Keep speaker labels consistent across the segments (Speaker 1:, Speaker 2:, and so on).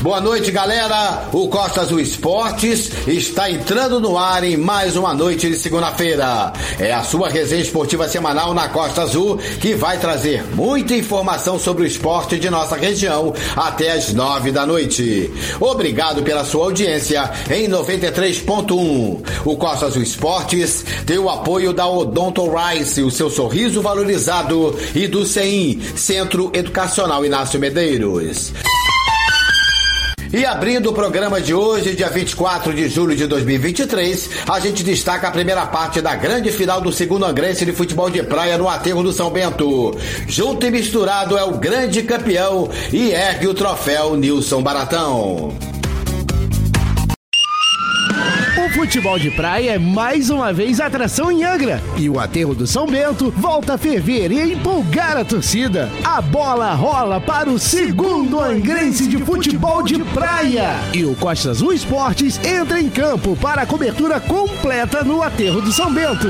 Speaker 1: Boa noite, galera. O Costa Azul Esportes está entrando no ar em mais uma noite de segunda-feira. É a sua resenha esportiva semanal na Costa Azul que vai trazer muita informação sobre o esporte de nossa região até as nove da noite. Obrigado pela sua audiência em 93.1. O Costa Azul Esportes tem o apoio da Odonto Rice, o seu sorriso valorizado, e do CEIM, Centro Educacional Inácio Medeiros. E abrindo o programa de hoje, dia 24 de julho de 2023, a gente destaca a primeira parte da grande final do segundo angrense de futebol de praia no aterro do São Bento. Junto e misturado é o grande campeão e ergue o troféu Nilson Baratão.
Speaker 2: Futebol de praia é mais uma vez atração em Angra. E o aterro do São Bento volta a ferver e empolgar a torcida. A bola rola para o segundo angrense de futebol de praia. E o Costa Azul Esportes entra em campo para a cobertura completa no aterro do São Bento.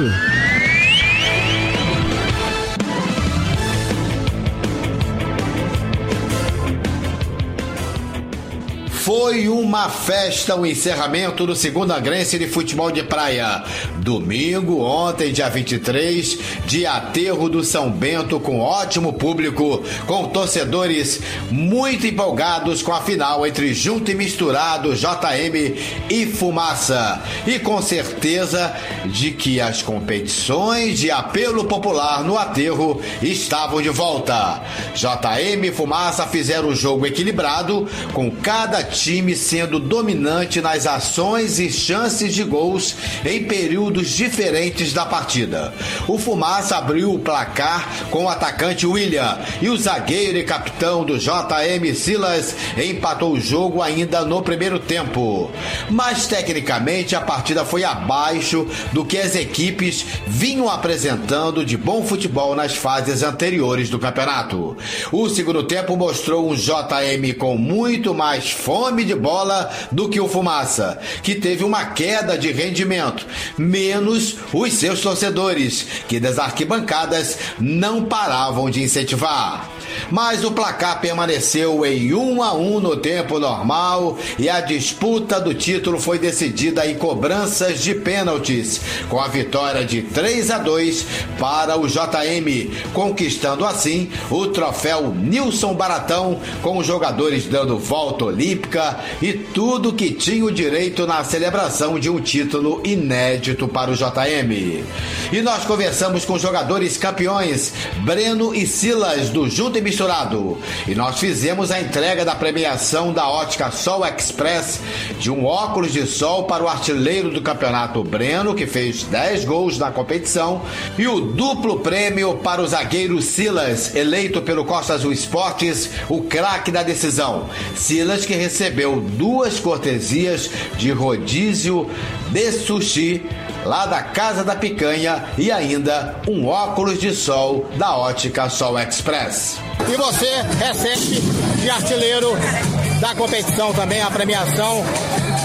Speaker 1: Foi uma festa o encerramento do segundo Angrense de futebol de praia. Domingo, ontem, dia 23, de aterro do São Bento, com ótimo público, com torcedores muito empolgados com a final entre Junto e Misturado, JM e Fumaça. E com certeza de que as competições de apelo popular no aterro estavam de volta. JM e Fumaça fizeram o jogo equilibrado, com cada time sendo dominante nas ações e chances de gols em períodos diferentes da partida. O Fumaça abriu o placar com o atacante William e o zagueiro e capitão do JM Silas empatou o jogo ainda no primeiro tempo. Mas tecnicamente a partida foi abaixo do que as equipes vinham apresentando de bom futebol nas fases anteriores do campeonato. O segundo tempo mostrou um JM com muito mais fome de bola do que o Fumaça, que teve uma queda de rendimento, menos os seus torcedores, que das arquibancadas não paravam de incentivar mas o placar permaneceu em 1 a 1 no tempo normal e a disputa do título foi decidida em cobranças de pênaltis, com a vitória de 3 a 2 para o JM, conquistando assim o troféu Nilson Baratão, com os jogadores dando volta olímpica e tudo que tinha o direito na celebração de um título inédito para o JM. E nós conversamos com jogadores campeões, Breno e Silas do Junto e misturado. E nós fizemos a entrega da premiação da ótica Sol Express de um óculos de sol para o artilheiro do campeonato Breno, que fez 10 gols na competição, e o duplo prêmio para o zagueiro Silas, eleito pelo Costa Azul Esportes, o craque da decisão. Silas que recebeu duas cortesias de rodízio de sushi lá da Casa da Picanha e ainda um óculos de sol da ótica Sol Express.
Speaker 3: E você recebe de artilheiro da competição também a premiação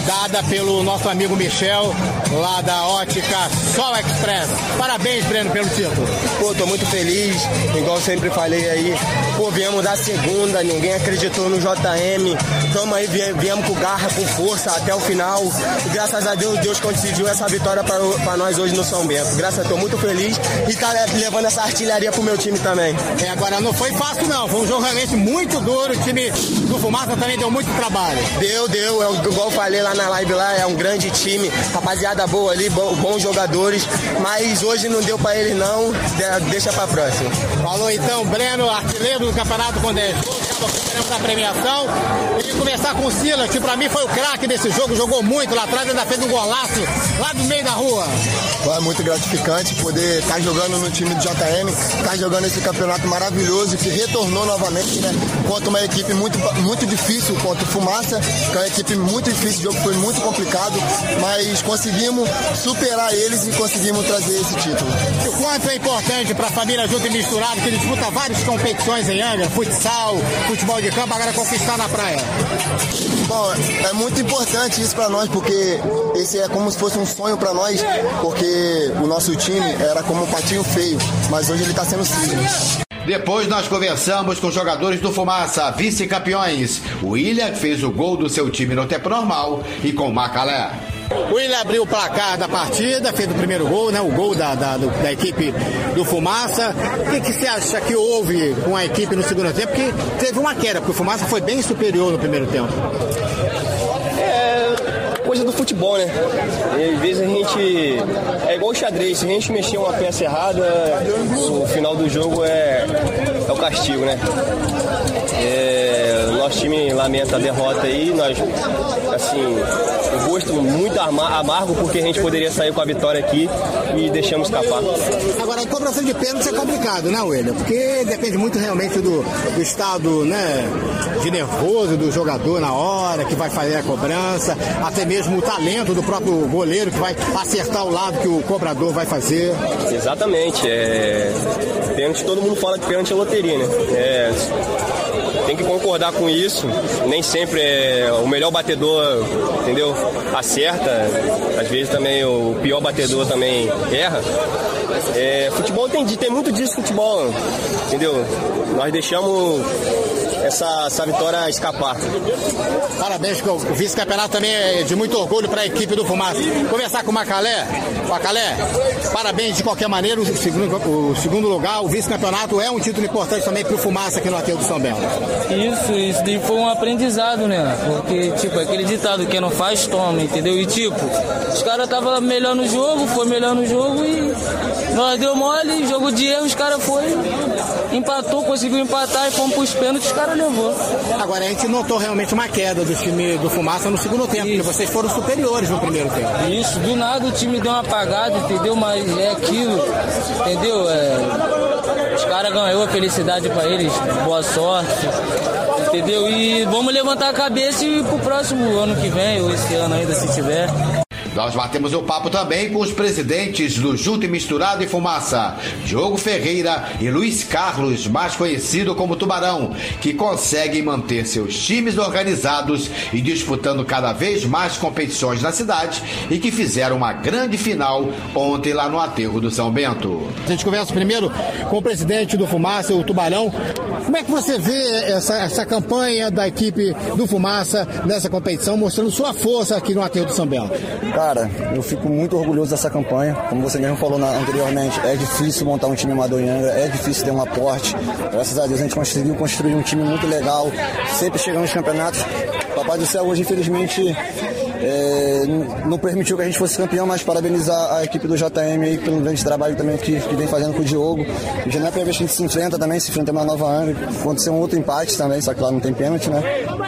Speaker 3: dada pelo nosso amigo Michel, lá da ótica Sol Express. Parabéns, Breno, pelo título.
Speaker 4: Pô, tô muito feliz, igual sempre falei aí. Pô, viemos da segunda, ninguém acreditou no JM. Tamo aí, viemos com garra, com força até o final. E graças a Deus, Deus conseguiu essa vitória para nós hoje no São Bento. Graças a Deus, tô muito feliz e tá levando essa artilharia pro meu time também.
Speaker 3: É, agora não foi fácil não, foi um jogo realmente muito duro. O time do Fumaça também deu muito trabalho.
Speaker 4: Deu, deu. É, igual eu falei lá na live lá, é um grande time, rapaziada boa ali, bons jogadores, mas hoje não deu para eles não, deixa para próxima.
Speaker 3: Falou então, Breno, artilheiro do campeonato com 10 gols, a premiação. Conversar com o Silas, que pra mim foi o craque desse jogo, jogou muito lá atrás, ainda fez um golaço lá do meio da rua.
Speaker 4: É muito gratificante poder estar tá jogando no time do JM, estar tá jogando esse campeonato maravilhoso que retornou novamente, né? Contra uma equipe muito, muito difícil, contra o Fumaça, que é uma equipe muito difícil, o jogo foi muito complicado, mas conseguimos superar eles e conseguimos trazer esse título.
Speaker 3: O quanto é importante para a família junto e misturado, que disputa várias competições em Angra, futsal, futebol de campo, agora conquistar na praia?
Speaker 4: Bom, é muito importante isso para nós, porque esse é como se fosse um sonho para nós, porque o nosso time era como um patinho feio, mas hoje ele está sendo cisne.
Speaker 1: Depois nós conversamos com jogadores do Fumaça, vice-campeões. O William fez o gol do seu time no tempo normal e com Macalé.
Speaker 3: O William abriu o placar da partida, fez o primeiro gol, né? O gol da, da, da equipe do Fumaça. O que, que você acha que houve com a equipe no segundo tempo? Que teve uma queda, porque o Fumaça foi bem superior no primeiro tempo
Speaker 5: coisa do futebol, né? E às vezes a gente. É igual o xadrez, se a gente mexer uma peça errada, o final do jogo é, é o castigo, né? É, nosso time lamenta a derrota aí, nós, assim, o gosto muito amargo porque a gente poderia sair com a vitória aqui e deixamos escapar.
Speaker 3: Agora, a cobrança de pênalti é complicado, né, William? Porque depende muito realmente do, do estado, né, de nervoso do jogador na hora que vai fazer a cobrança, até mesmo o talento do próprio goleiro que vai acertar o lado que o cobrador vai fazer.
Speaker 5: Exatamente. É... Pênalti, todo mundo fala que pênalti é loteria, né? É tem que concordar com isso. Nem sempre é o melhor batedor, entendeu? Acerta. Às vezes também o pior batedor também erra. É, futebol tem, tem muito disso futebol, entendeu? Nós deixamos essa, essa vitória escapar.
Speaker 3: Parabéns, o vice-campeonato também é de muito orgulho para a equipe do Fumaça. Conversar com o Macalé. Macalé, parabéns de qualquer maneira. O segundo, o segundo lugar, o vice-campeonato é um título importante também para o Fumaça aqui no Aterro do São Belo.
Speaker 6: Isso, isso foi um aprendizado, né? Porque, tipo, aquele ditado, quem não faz, toma, entendeu? E, tipo, os caras estavam melhor no jogo, foi melhor no jogo e nós deu mole, jogo de erro, os caras foi, empatou, conseguiu empatar e fomos pros pênaltis, os caras levou.
Speaker 3: Agora, a gente notou realmente uma queda do time do Fumaça no segundo tempo, Isso. porque vocês foram superiores no primeiro tempo.
Speaker 6: Isso, do nada o time deu uma apagada, entendeu? Mas é aquilo, entendeu? É, os caras ganhou a felicidade para eles, boa sorte, entendeu? E vamos levantar a cabeça e ir pro próximo ano que vem, ou esse ano ainda, se tiver.
Speaker 1: Nós batemos o papo também com os presidentes do Junto e Misturado e Fumaça, Diogo Ferreira e Luiz Carlos, mais conhecido como Tubarão, que conseguem manter seus times organizados e disputando cada vez mais competições na cidade e que fizeram uma grande final ontem lá no aterro do São Bento.
Speaker 3: A gente conversa primeiro com o presidente do Fumaça, o Tubarão. Como é que você vê essa, essa campanha da equipe do Fumaça nessa competição, mostrando sua força aqui no aterro do São Bento?
Speaker 4: Cara, eu fico muito orgulhoso dessa campanha. Como você mesmo falou na, anteriormente, é difícil montar um time amador em Angra, é difícil ter um aporte. Graças a Deus a gente conseguiu construir um time muito legal, sempre chegando nos campeonatos. Papai do céu hoje, infelizmente, é, não permitiu que a gente fosse campeão, mas parabenizar a equipe do JM aí pelo grande trabalho também que, que vem fazendo com o Diogo. Já não é a primeira vez que a gente se enfrenta também, se enfrenta uma nova Angra. Aconteceu um outro empate também, só que lá não tem pênalti, né?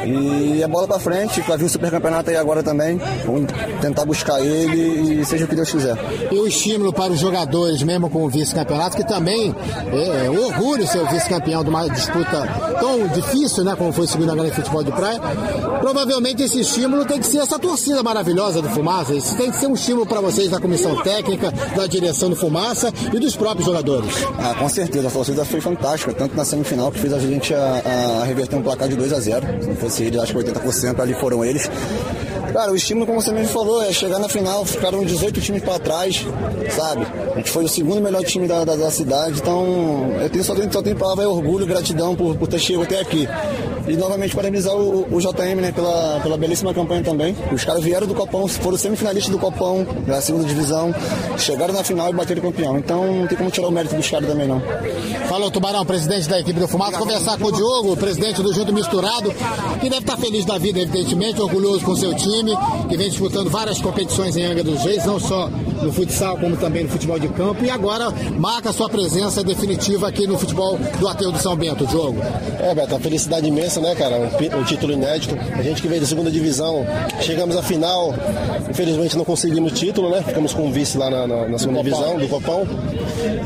Speaker 4: E a bola pra frente, vai vir o super campeonato aí agora também. Vamos tentar buscar ele e seja o que Deus quiser.
Speaker 3: E o estímulo para os jogadores, mesmo com o vice-campeonato, que também é, é um orgulho ser o vice-campeão de uma disputa tão difícil, né? Como foi o segundo grande futebol de praia. Provavelmente esse estímulo tem que ser essa torcida maravilhosa do Fumaça. Isso tem que ser um estímulo para vocês da comissão técnica, da direção do Fumaça e dos próprios jogadores.
Speaker 4: Ah, com certeza. A torcida foi fantástica, tanto na semifinal que fez a gente a, a reverter um placar de 2 a 0 Se não fosse ele, acho que 80% ali foram eles. Cara, o estímulo, como você mesmo falou, é chegar na final, ficaram 18 times para trás, sabe? A gente foi o segundo melhor time da, da, da cidade, então eu tenho, só, tenho, só tenho palavra orgulho, gratidão por, por ter chegado até aqui. E novamente parabenizar o, o JM né, pela, pela belíssima campanha também. Os caras vieram do Copão, foram semifinalistas do Copão, da segunda divisão, chegaram na final e bateram campeão. Então não tem como tirar o mérito dos caras também não.
Speaker 3: Falou Tubarão, presidente da equipe do Fumaça, conversar com o Diogo, presidente do Junto Misturado, que deve estar feliz da vida, evidentemente, orgulhoso com seu time, que vem disputando várias competições em Angra dos Reis, não só no futsal como também no futebol de campo e agora marca sua presença definitiva aqui no futebol do Aterro do São Bento, Diogo.
Speaker 7: É, Beto, a felicidade imensa, né, cara? Um, um, título inédito. A gente que veio da segunda divisão, chegamos à final, infelizmente não conseguimos título, né? Ficamos com um vice lá na, na, na segunda divisão, do Copão.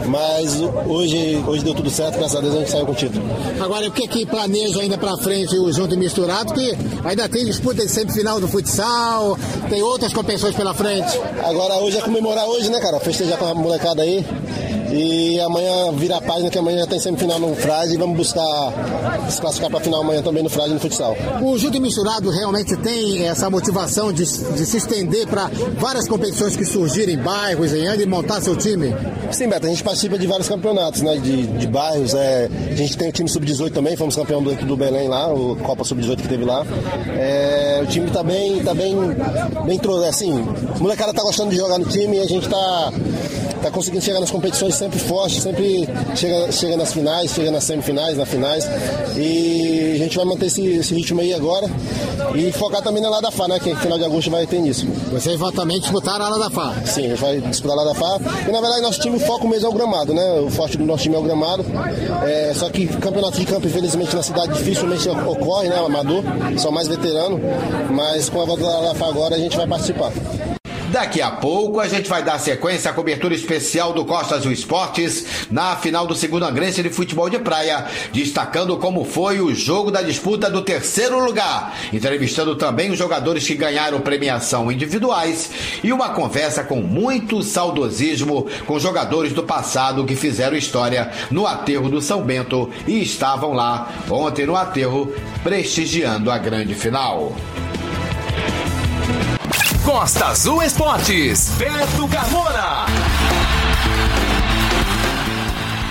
Speaker 7: Mas hoje, hoje deu tudo certo, graças a Deus a gente saiu com o título.
Speaker 3: Agora, o que que planeja ainda pra frente o Junto e Misturado? Que ainda tem disputa de semifinal do futsal, tem outras competições pela frente.
Speaker 7: Agora, hoje é comemorar hoje, né, cara? Festejar com a molecada aí. E amanhã vira a página que amanhã já tem semifinal no Frade e vamos buscar se classificar para a final amanhã também no Frade no futsal.
Speaker 3: O e Misturado realmente tem essa motivação de, de se estender para várias competições que surgirem em bairros, em Angra e montar seu time?
Speaker 7: Sim, Beto, a gente participa de vários campeonatos, né? De, de bairros. É, a gente tem o time sub-18 também, fomos campeão do, do Belém lá, o Copa Sub-18 que teve lá. É, o time tá bem, tá bem, bem assim, a molecada tá gostando de jogar no time e a gente tá tá conseguindo chegar nas competições sempre forte, sempre chega, chega nas finais, chega nas semifinais, nas finais. E a gente vai manter esse, esse ritmo aí agora e focar também na Lada Fá, né? Que final de agosto vai ter nisso.
Speaker 3: Vocês vão também disputar a Lada Fá?
Speaker 7: Sim, a gente vai disputar a Lada Fá. E na verdade nosso time foca mesmo é o gramado, né? O forte do nosso time é o gramado. É, só que campeonato de campo, infelizmente, na cidade dificilmente ocorre, né? O amador, são mais veteranos. Mas com a volta da Lada Fá agora a gente vai participar.
Speaker 1: Daqui a pouco a gente vai dar sequência à cobertura especial do Costa Azul Esportes na final do segundo angrense de futebol de praia, destacando como foi o jogo da disputa do terceiro lugar, entrevistando também os jogadores que ganharam premiação individuais e uma conversa com muito saudosismo com jogadores do passado que fizeram história no aterro do São Bento e estavam lá ontem no aterro prestigiando a grande final.
Speaker 8: Costa Azul Esportes, Beto Carmona.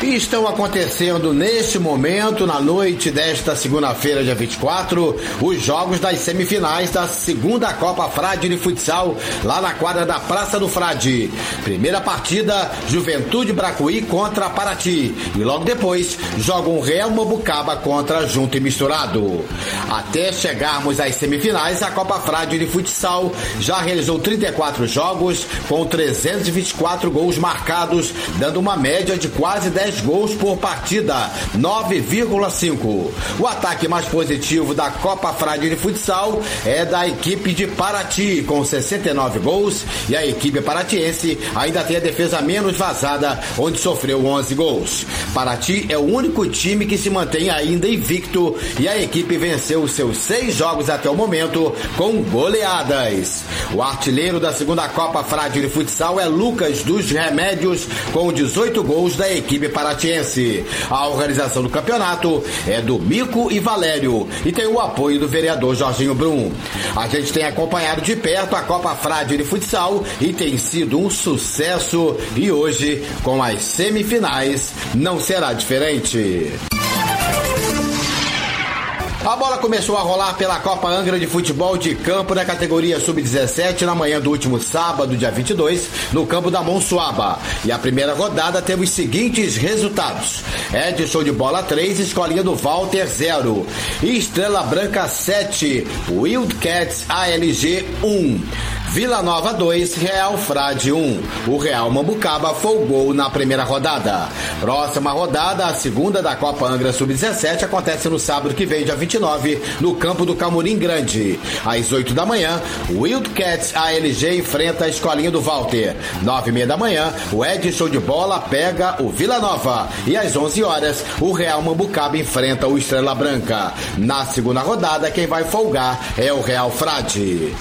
Speaker 1: Estão acontecendo neste momento, na noite desta segunda-feira, dia 24, os jogos das semifinais da segunda Copa Frade de Futsal, lá na quadra da Praça do Frade. Primeira partida, Juventude Bracuí contra Paraty. E logo depois, jogam Real Mobucaba contra Junto e Misturado. Até chegarmos às semifinais, a Copa Frade de Futsal já realizou 34 jogos, com 324 gols marcados, dando uma média de quase 10 10 gols por partida, 9,5. O ataque mais positivo da Copa Frade de Futsal é da equipe de Paraty, com 69 gols, e a equipe paratiense ainda tem a defesa menos vazada, onde sofreu 11 gols. Paraty é o único time que se mantém ainda invicto e a equipe venceu seus seis jogos até o momento com goleadas. O artilheiro da segunda Copa Frade de Futsal é Lucas dos Remédios, com 18 gols da equipe paratiense. A organização do campeonato é do Mico e Valério e tem o apoio do vereador Jorginho Brum. A gente tem acompanhado de perto a Copa Frade de Futsal e tem sido um sucesso e hoje, com as semifinais, não será diferente. A bola começou a rolar pela Copa Angra de Futebol de Campo na categoria Sub-17 na manhã do último sábado, dia 22, no campo da Monsuaba. E a primeira rodada teve os seguintes resultados: Edson de bola 3, Escolinha do Walter 0, Estrela Branca 7, Wildcats ALG 1. Vila Nova 2, Real Frade 1. O Real Mambucaba folgou na primeira rodada. Próxima rodada, a segunda da Copa Angra Sub-17, acontece no sábado que vem, dia 29, no campo do Camurim Grande. Às 8 da manhã, Wildcats ALG enfrenta a Escolinha do Walter. 9 e meia da manhã, o Edson de Bola pega o Vila Nova. E às 11 horas, o Real Mambucaba enfrenta o Estrela Branca. Na segunda rodada, quem vai folgar é o Real Frade.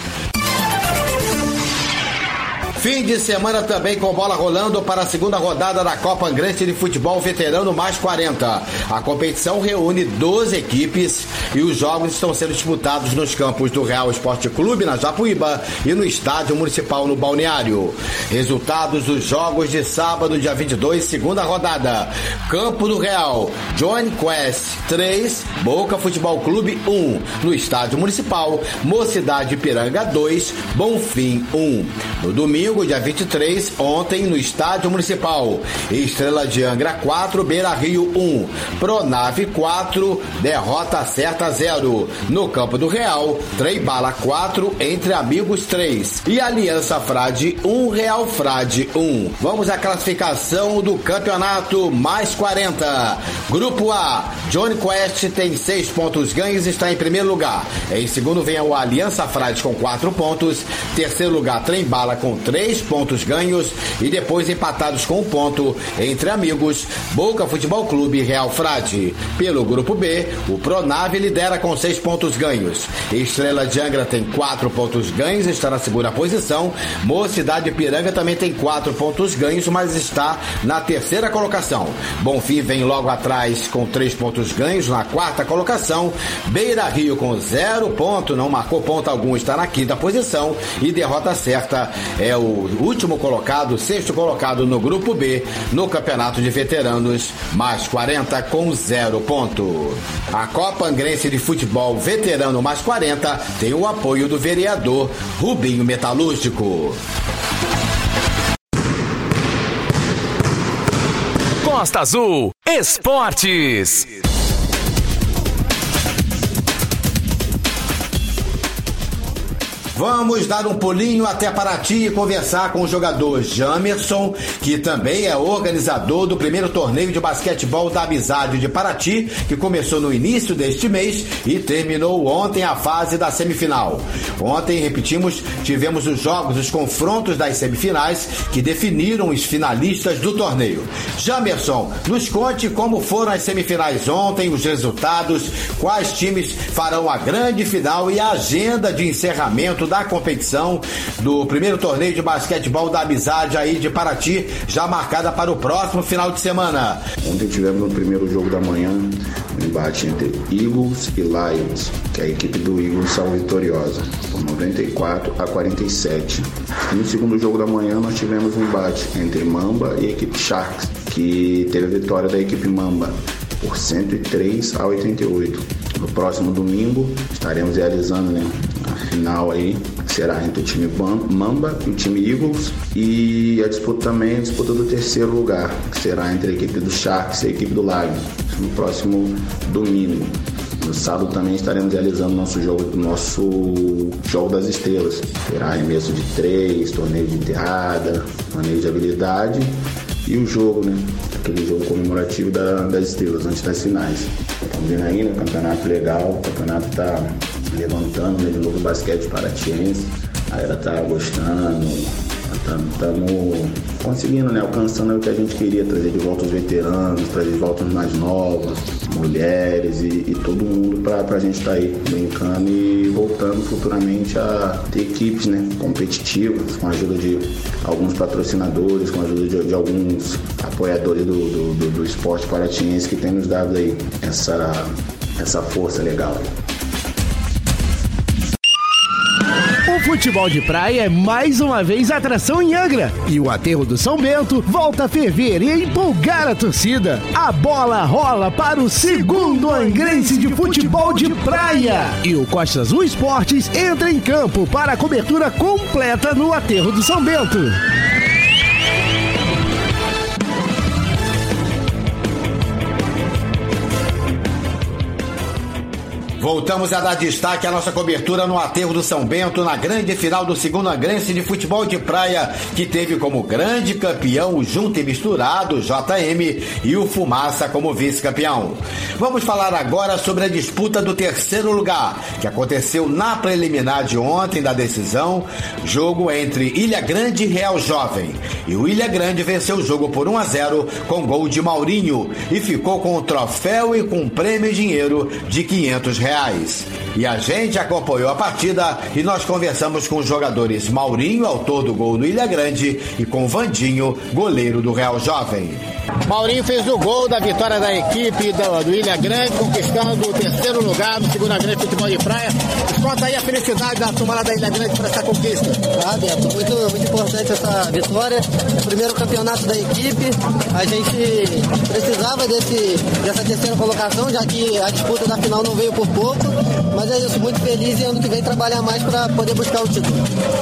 Speaker 1: Fim de semana também com bola rolando para a segunda rodada da Copa Angrense de Futebol Veterano mais 40. A competição reúne 12 equipes e os jogos estão sendo disputados nos campos do Real Esporte Clube na Japuíba e no Estádio Municipal no Balneário. Resultados dos jogos de sábado, dia 22, segunda rodada. Campo do Real, Join Quest 3, Boca Futebol Clube 1. No Estádio Municipal, Mocidade Piranga 2, Bonfim 1. No domingo, Domingo, dia 23, ontem no Estádio Municipal. Estrela de Angra 4, Beira Rio 1. Pronave 4, derrota certa 0. No Campo do Real, Trem Bala 4, Entre Amigos 3. E Aliança Frade 1, Real Frade 1. Vamos à classificação do campeonato mais 40. Grupo A, Johnny Quest tem 6 pontos ganhos e está em primeiro lugar. Em segundo vem o Aliança Frade com 4 pontos. Terceiro lugar, Trem Bala com 3 pontos ganhos. E depois empatados com um ponto entre amigos, Boca Futebol Clube e Real Frade. Pelo grupo B, o Pronave lidera com 6 pontos ganhos. Estrela de Angra tem 4 pontos ganhos, está na segunda posição. Mocidade Piranga também tem 4 pontos ganhos, mas está na terceira colocação. Bonfim vem logo atrás com 3 pontos ganhos, na quarta colocação. Beira Rio com 0 ponto, não marcou ponto algum, está na quinta posição. E derrota certa é o último colocado, sexto colocado no grupo B, no Campeonato de Veteranos, mais 40 com 0 ponto. A Copa Angrense de Futebol Veterano mais 40 tem o apoio do vereador Rubinho Metalúrgico.
Speaker 8: Costa Azul Esportes.
Speaker 1: Vamos dar um pulinho até Paraty e conversar com o jogador Jamerson, que também é organizador do primeiro torneio de basquetebol da Amizade de Paraty, que começou no início deste mês e terminou ontem a fase da semifinal. Ontem, repetimos, tivemos os jogos, os confrontos das semifinais que definiram os finalistas do torneio. Jamerson, nos conte como foram as semifinais ontem, os resultados, quais times farão a grande final e a agenda de encerramento da competição do primeiro torneio de basquetebol da amizade aí de Paraty, já marcada para o próximo final de semana.
Speaker 9: Ontem tivemos no primeiro jogo da manhã um embate entre Eagles e Lions, que a equipe do Eagles saiu vitoriosa, por 94 a 47. E no segundo jogo da manhã nós tivemos um embate entre Mamba e a equipe Sharks, que teve a vitória da equipe Mamba por 103 a 88. No próximo domingo estaremos realizando né, final aí, será entre o time Mamba e o time Eagles. E a disputa também a disputa do terceiro lugar, que será entre a equipe do Sharks e a equipe do Lion, no próximo domingo. No sábado também estaremos realizando nosso jogo, nosso jogo das estrelas. Terá arremesso de três, torneio de enterrada, torneio de habilidade e o jogo, né? Aquele jogo comemorativo da, das estrelas antes das finais. Estamos vendo aí, né? Campeonato legal, o campeonato tá levantando né, de novo o basquete paratiense. A galera tá gostando, estamos conseguindo, né? Alcançando o que a gente queria, trazer de volta os veteranos, trazer de volta os mais novos, mulheres e, e todo mundo para a gente estar tá aí brincando e voltando futuramente a ter equipes né, competitivas, com a ajuda de alguns patrocinadores, com a ajuda de, de alguns apoiadores do, do, do, do esporte paratiense que tem nos dado aí essa, essa força legal. Aí.
Speaker 2: Futebol de praia é mais uma vez atração em Angra. E o aterro do São Bento volta a ferver e empolgar a torcida. A bola rola para o segundo angrense de futebol de praia. E o Costa Azul Esportes entra em campo para a cobertura completa no aterro do São Bento.
Speaker 1: Voltamos a dar destaque à nossa cobertura no aterro do São Bento na grande final do segundo angrense de futebol de praia, que teve como grande campeão o Junto e Misturado, JM, e o Fumaça como vice-campeão. Vamos falar agora sobre a disputa do terceiro lugar, que aconteceu na preliminar de ontem da decisão, jogo entre Ilha Grande e Real Jovem. E o Ilha Grande venceu o jogo por 1 a 0 com gol de Maurinho e ficou com o troféu e com prêmio em dinheiro de 500 reais reais. E a gente acompanhou a partida e nós conversamos com os jogadores Maurinho, autor do gol no Ilha Grande, e com Vandinho, goleiro do Real Jovem.
Speaker 3: Maurinho fez o gol da vitória da equipe do, do Ilha Grande, conquistando o terceiro lugar no segundo grande futebol de praia. Conta aí a felicidade da turma da Ilha Grande por essa conquista.
Speaker 10: Ah, Beto, muito, muito importante essa vitória. É o primeiro campeonato da equipe. A gente precisava desse, dessa terceira colocação, já que a disputa da final não veio por pouco. Mas é isso, muito feliz e ano que vem trabalhar mais para poder buscar o título.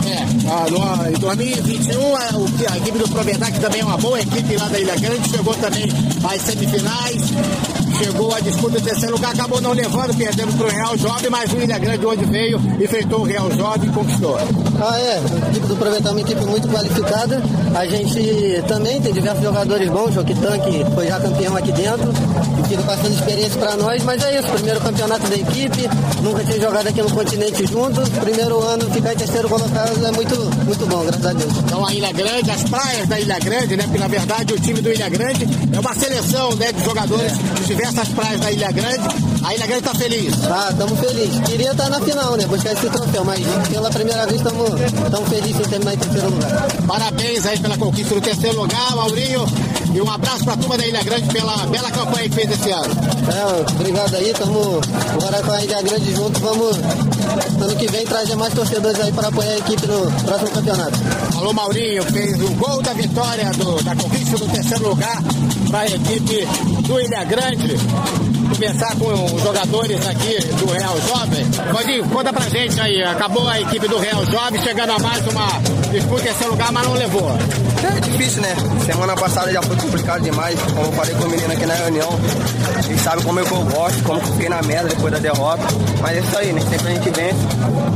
Speaker 3: É, em 2021 a, a equipe do Proventar, que também é uma boa equipe lá da Ilha Grande, chegou também às semifinais chegou a disputa do terceiro lugar, acabou não levando, perdendo para o Real Jovem, mas o Ilha Grande onde veio, enfrentou o Real Jovem e conquistou.
Speaker 10: Ah, é, a equipe do Provental é uma equipe muito qualificada, a gente também tem diversos jogadores bons, o Joquitan, que foi já campeão aqui dentro, e fica passando experiência para nós, mas é isso, primeiro campeonato da equipe, nunca tinha jogado aqui no continente junto, primeiro ano ficar em terceiro colocado é muito, muito bom, graças a Deus.
Speaker 3: Então a Ilha Grande, as praias da Ilha Grande, né, porque na verdade o time do Ilha Grande é uma seleção né, de jogadores é. de diversas praias da Ilha Grande. A Ilha Grande tá feliz.
Speaker 10: Ah, estamos felizes. Queria estar na final, né? Buscar esse troféu, mas pela primeira vez estamos felizes em terminar em terceiro lugar.
Speaker 3: Parabéns aí pela conquista do terceiro lugar, Maurinho. E um abraço para a turma da Ilha Grande pela bela campanha que fez esse ano.
Speaker 10: É, obrigado aí, estamos agora com a Ilha Grande junto, vamos ano que vem trazer mais torcedores aí para apoiar a equipe no próximo campeonato.
Speaker 3: Alô Maurinho, fez o gol da vitória do, da conquista do terceiro lugar para a equipe do Ilha Grande conversar com os jogadores aqui do Real Jovem. Rodinho, conta pra gente aí, acabou a equipe do Real Jovem chegando a mais uma disputa em terceiro lugar, mas não levou.
Speaker 4: É difícil, né? Semana passada já foi complicado demais, como eu falei com o menino aqui na reunião. Eles sabem como é que eu gosto, como eu fiquei na merda depois da derrota. Mas é isso aí, né? Sempre a gente vence.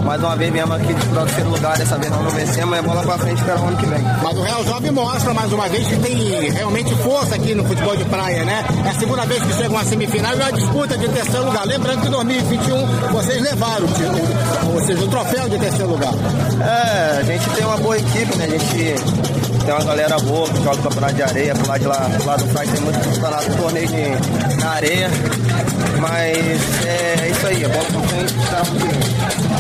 Speaker 4: Mais uma vez viemos aqui disputar o terceiro lugar, dessa vez nós não vencemos, é bola pra frente para o ano que vem.
Speaker 3: Mas o Real Jovem mostra mais uma vez que tem realmente força aqui no futebol de praia, né? É a segunda vez que chega uma semifinal e uma disputa de terceiro lugar. Lembrando que em 2021 vocês levaram o, ou seja, o troféu de terceiro lugar.
Speaker 4: É, a gente tem uma boa equipe, né? A gente tem uma galera boa que joga o campeonato de areia, pro lado de lá, pro lado do Fraz tem muito campeonato, torneio de, na areia. Mas é, é isso aí, a bola pra frente, tá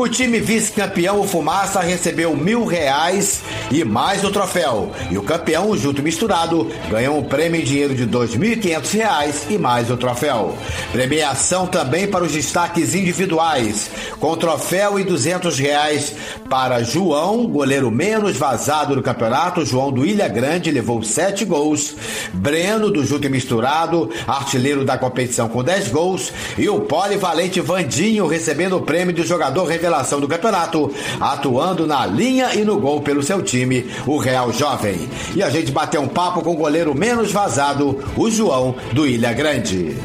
Speaker 1: o time vice-campeão, o Fumaça, recebeu mil reais e mais o troféu. E o campeão, o Junto Misturado, ganhou um prêmio em dinheiro de dois mil e quinhentos reais e mais o troféu. Premiação também para os destaques individuais, com troféu e duzentos reais para João, goleiro menos vazado do campeonato. João do Ilha Grande levou sete gols. Breno, do Junto Misturado, artilheiro da competição com dez gols. E o polivalente Vandinho recebendo o prêmio de jogador revelado revelação do campeonato, atuando na linha e no gol pelo seu time, o Real Jovem. E a gente bateu um papo com o goleiro menos vazado, o João do Ilha Grande.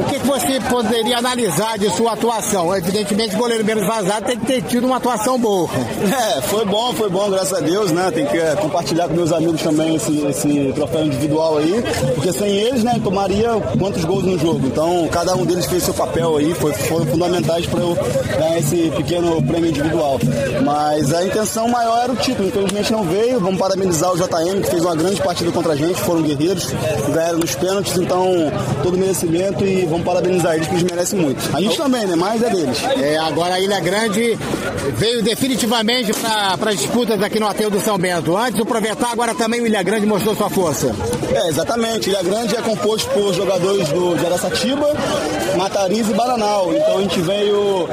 Speaker 3: O que, você poderia analisar de sua atuação? Evidentemente, o goleiro menos vazado tem que ter tido uma atuação boa.
Speaker 11: É, foi bom, foi bom, graças a Deus, né? Tem que é, compartilhar com meus amigos também esse, esse troféu individual aí, porque sem eles, né, tomaria quantos gols no jogo. Então, cada um deles fez seu papel aí, foi, foram fundamentais para eu ganhar esse pequeno prêmio individual. Mas a intenção maior era o título, infelizmente não veio. Vamos parabenizar o JM, que fez uma grande partida contra a gente, foram guerreiros, ganharam nos pênaltis, então todo merecimento e vamos parabenizar eles, que eles merecem muito. A gente também, né? Mas é deles.
Speaker 3: É, agora a Ilha Grande veio definitivamente para as disputas aqui no Aterro do São Bento. Antes o Provetar, agora também o Ilha Grande mostrou sua força.
Speaker 11: É, exatamente. Ilha Grande é composto por jogadores do, de Araçatiba, Matariz e Bananal. Então a gente veio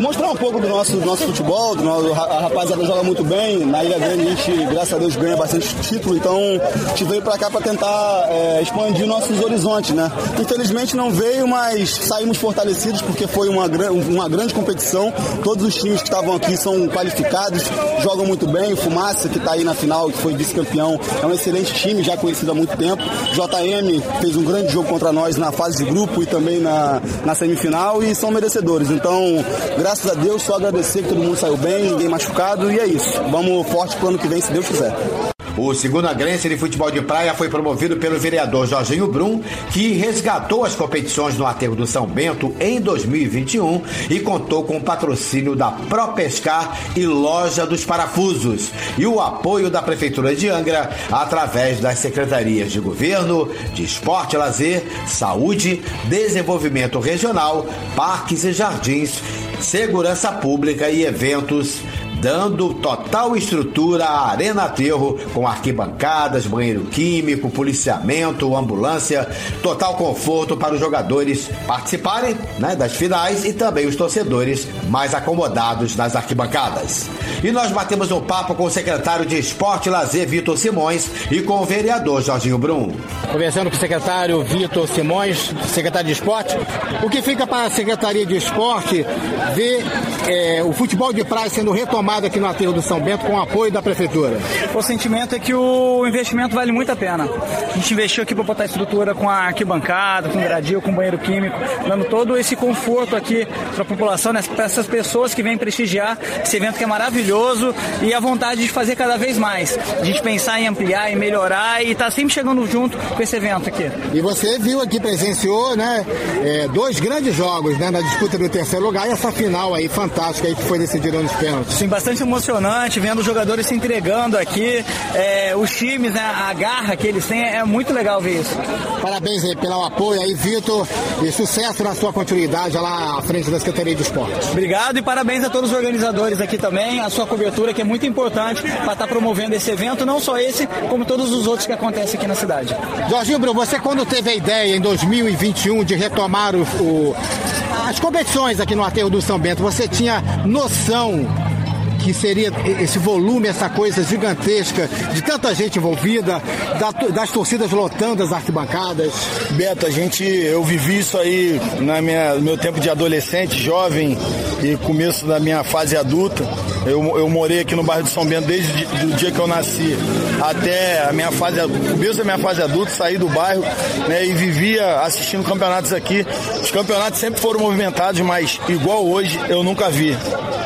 Speaker 11: mostrar um pouco do nosso, do nosso futebol, do nosso, a rapaziada joga muito bem. Na Ilha Grande a gente, graças a Deus, ganha bastante título. Então a gente veio para cá para tentar é, expandir nossos horizontes, né? Infelizmente não veio, mas saímos fortalecidos porque foi uma, uma grande competição. Todos os times que estavam aqui são qualificados, jogam muito bem. O Fumaça, que está aí na final, que foi vice-campeão, é um excelente time, já conhecido há muito tempo. JM fez um grande jogo contra nós na fase de grupo e também na, na semifinal e são merecedores. Então, graças a Deus, só agradecer que todo mundo saiu bem, ninguém machucado e é isso. Vamos forte pro ano que vem, se Deus quiser.
Speaker 1: O segundo Grense de Futebol de Praia foi promovido pelo vereador Jorginho Brum, que resgatou as competições no aterro do São Bento em 2021 e contou com o patrocínio da ProPescar e Loja dos Parafusos e o apoio da Prefeitura de Angra através das secretarias de Governo, de Esporte e Lazer, Saúde, Desenvolvimento Regional, Parques e Jardins, Segurança Pública e Eventos dando total estrutura à Arena Aterro, com arquibancadas, banheiro químico, policiamento, ambulância, total conforto para os jogadores participarem né, das finais e também os torcedores mais acomodados nas arquibancadas. E nós batemos um papo com o secretário de Esporte e Lazer, Vitor Simões, e com o vereador Jorginho Brum.
Speaker 3: Conversando com o secretário Vitor Simões, secretário de Esporte, o que fica para a Secretaria de Esporte ver é, o futebol de praia sendo retomado aqui no Aterro do São Bento com o apoio da Prefeitura?
Speaker 12: O sentimento é que o investimento vale muito a pena. A gente investiu aqui para botar estrutura com a arquibancada, com gradil, com banheiro químico, dando todo esse conforto aqui para a população, né, para essas pessoas que vêm prestigiar esse evento que é maravilhoso e a vontade de fazer cada vez mais. A gente pensar em ampliar, em melhorar e estar tá sempre chegando junto com esse evento aqui.
Speaker 3: E você viu aqui, presenciou, né, é, dois grandes jogos, né, na disputa do terceiro lugar e essa final aí fantástica aí que foi decidida nos pênaltis.
Speaker 12: Sim, bastante emocionante, vendo os jogadores se entregando aqui, é, os times, né, a garra que eles têm, é muito legal ver isso.
Speaker 3: Parabéns aí pelo apoio aí, Vitor, e sucesso na sua continuidade lá à frente da Secretaria de Esportes.
Speaker 12: Obrigado e parabéns a todos os organizadores aqui também, a sua cobertura que é muito importante para estar tá promovendo esse evento, não só esse, como todos os outros que acontecem aqui na cidade.
Speaker 3: Jorginho Bruno, você quando teve a ideia em 2021 de retomar o, o as competições aqui no Aterro do São Bento, você tinha noção que seria esse volume, essa coisa gigantesca de tanta gente envolvida, das torcidas lotando as arquibancadas?
Speaker 13: Beto, a gente, eu vivi isso aí na no meu tempo de adolescente, jovem e começo da minha fase adulta. Eu, eu morei aqui no bairro de São Bento desde o dia que eu nasci até a minha fase, começo da minha fase adulta, saí do bairro né, e vivia assistindo campeonatos aqui. Os campeonatos sempre foram movimentados, mas igual hoje eu nunca vi.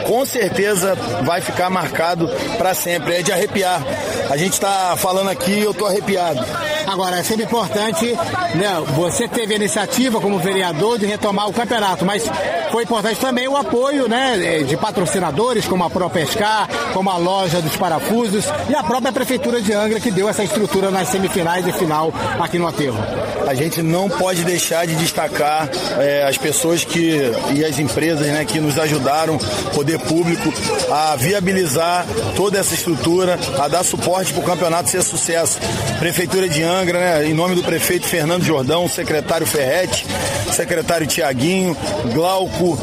Speaker 13: Com certeza vai ficar marcado para sempre. É de arrepiar. A gente está falando aqui, eu tô arrepiado.
Speaker 3: Agora, é sempre importante, né? Você teve a iniciativa como vereador de retomar o campeonato, mas foi importante também o apoio, né? De patrocinadores como a ProPescar, como a loja dos parafusos e a própria prefeitura de Angra que deu essa estrutura nas semifinais e final aqui no aterro.
Speaker 13: A gente não pode deixar de destacar é, as pessoas que e as empresas, né, que nos ajudaram, poder público, a viabilizar toda essa estrutura, a dar suporte para o campeonato ser sucesso. Prefeitura de Angra Angra, né? Em nome do prefeito Fernando Jordão, secretário Ferretti, secretário Tiaguinho, Glauco,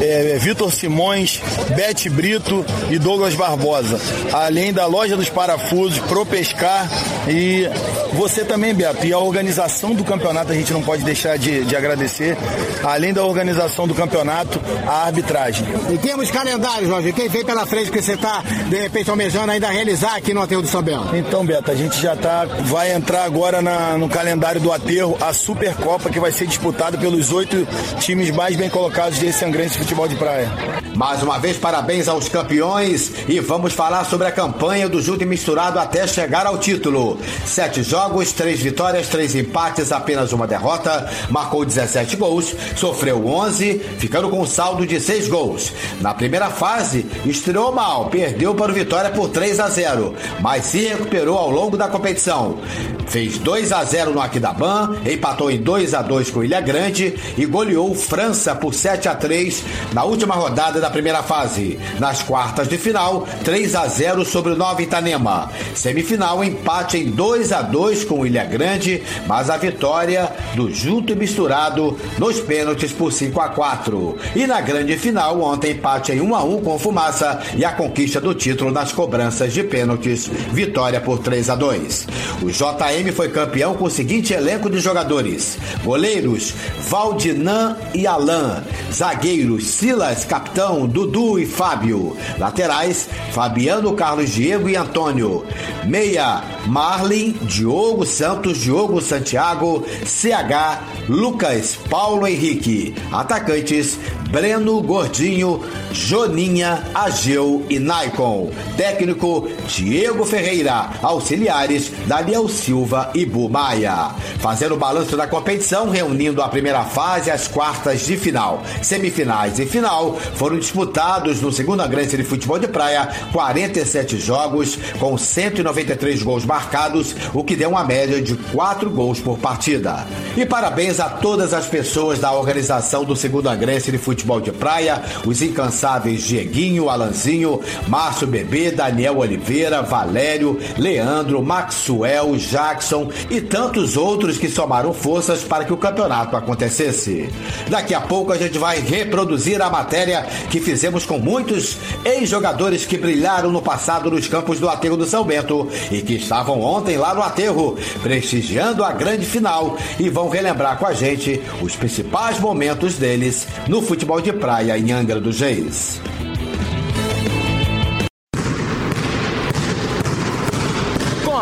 Speaker 13: é, Vitor Simões, Bete Brito e Douglas Barbosa. Além da loja dos parafusos, Pro Pescar e você também, Beto. E a organização do campeonato a gente não pode deixar de, de agradecer. Além da organização do campeonato, a arbitragem.
Speaker 3: E temos calendário, Jorge. Quem vem pela frente que você está, de repente, almejando ainda realizar aqui no Aterro do São Bento?
Speaker 13: Então, Beto, a gente já tá, vai entrar agora na, no calendário do Aterro a Supercopa, que vai ser disputada pelos oito times mais bem colocados desse Angrense Futebol de Praia.
Speaker 1: Mais uma vez, parabéns aos campeões e vamos falar sobre a campanha do Junto e Misturado até chegar ao título. Sete jogos, três vitórias, três empates, apenas uma derrota, marcou 17 gols, sofreu 11, ficando com um saldo de seis gols. Na primeira fase, estreou mal, perdeu para o Vitória por 3 a 0, mas se recuperou ao longo da competição. Fez 2 a 0 no Aquidabã, empatou em 2 a 2 com Ilha Grande e goleou França por 7 a 3 na última rodada da primeira fase. Nas quartas de final, 3 a 0 sobre o Nova Itanema. Semifinal, empate em 2 a 2 com Ilha Grande, mas a vitória do junto e misturado nos pênaltis por 5 a 4. E na grande final, ontem empate em 1 a 1 com Fumaça e a conquista do título nas cobranças de pênaltis, vitória por 3 a 2. O JM foi campeão com o seguinte elenco de jogadores: goleiros Valdinan e Alain, zagueiros Silas, capitão Dudu e Fábio, laterais Fabiano, Carlos Diego e Antônio, meia Marlin, Diogo Santos, Diogo Santiago, CH, Lucas, Paulo Henrique, atacantes Breno Gordinho, Joninha, Ageu e Naicon. Técnico Diego Ferreira. Auxiliares Daniel Silva e Bu Maia. Fazendo o balanço da competição, reunindo a primeira fase e as quartas de final. Semifinais e final foram disputados no segunda Grécia de Futebol de Praia, 47 jogos com 193 gols marcados, o que deu uma média de 4 gols por partida. E parabéns a todas as pessoas da organização do segunda Grécia de Futebol de Praia, os incansáveis Dieguinho, Alanzinho, Márcio Bebê, Daniel Oliveira, Valério, Leandro, Maxwell, Jackson e tantos outros que somaram forças para que o campeonato acontecesse. Daqui a pouco a gente vai reproduzir a matéria que fizemos com muitos ex-jogadores que brilharam no passado nos campos do Aterro do São Bento e que estavam ontem lá no Aterro, prestigiando a grande final e vão relembrar com a gente os principais momentos deles no futebol de praia em Angra dos Reis.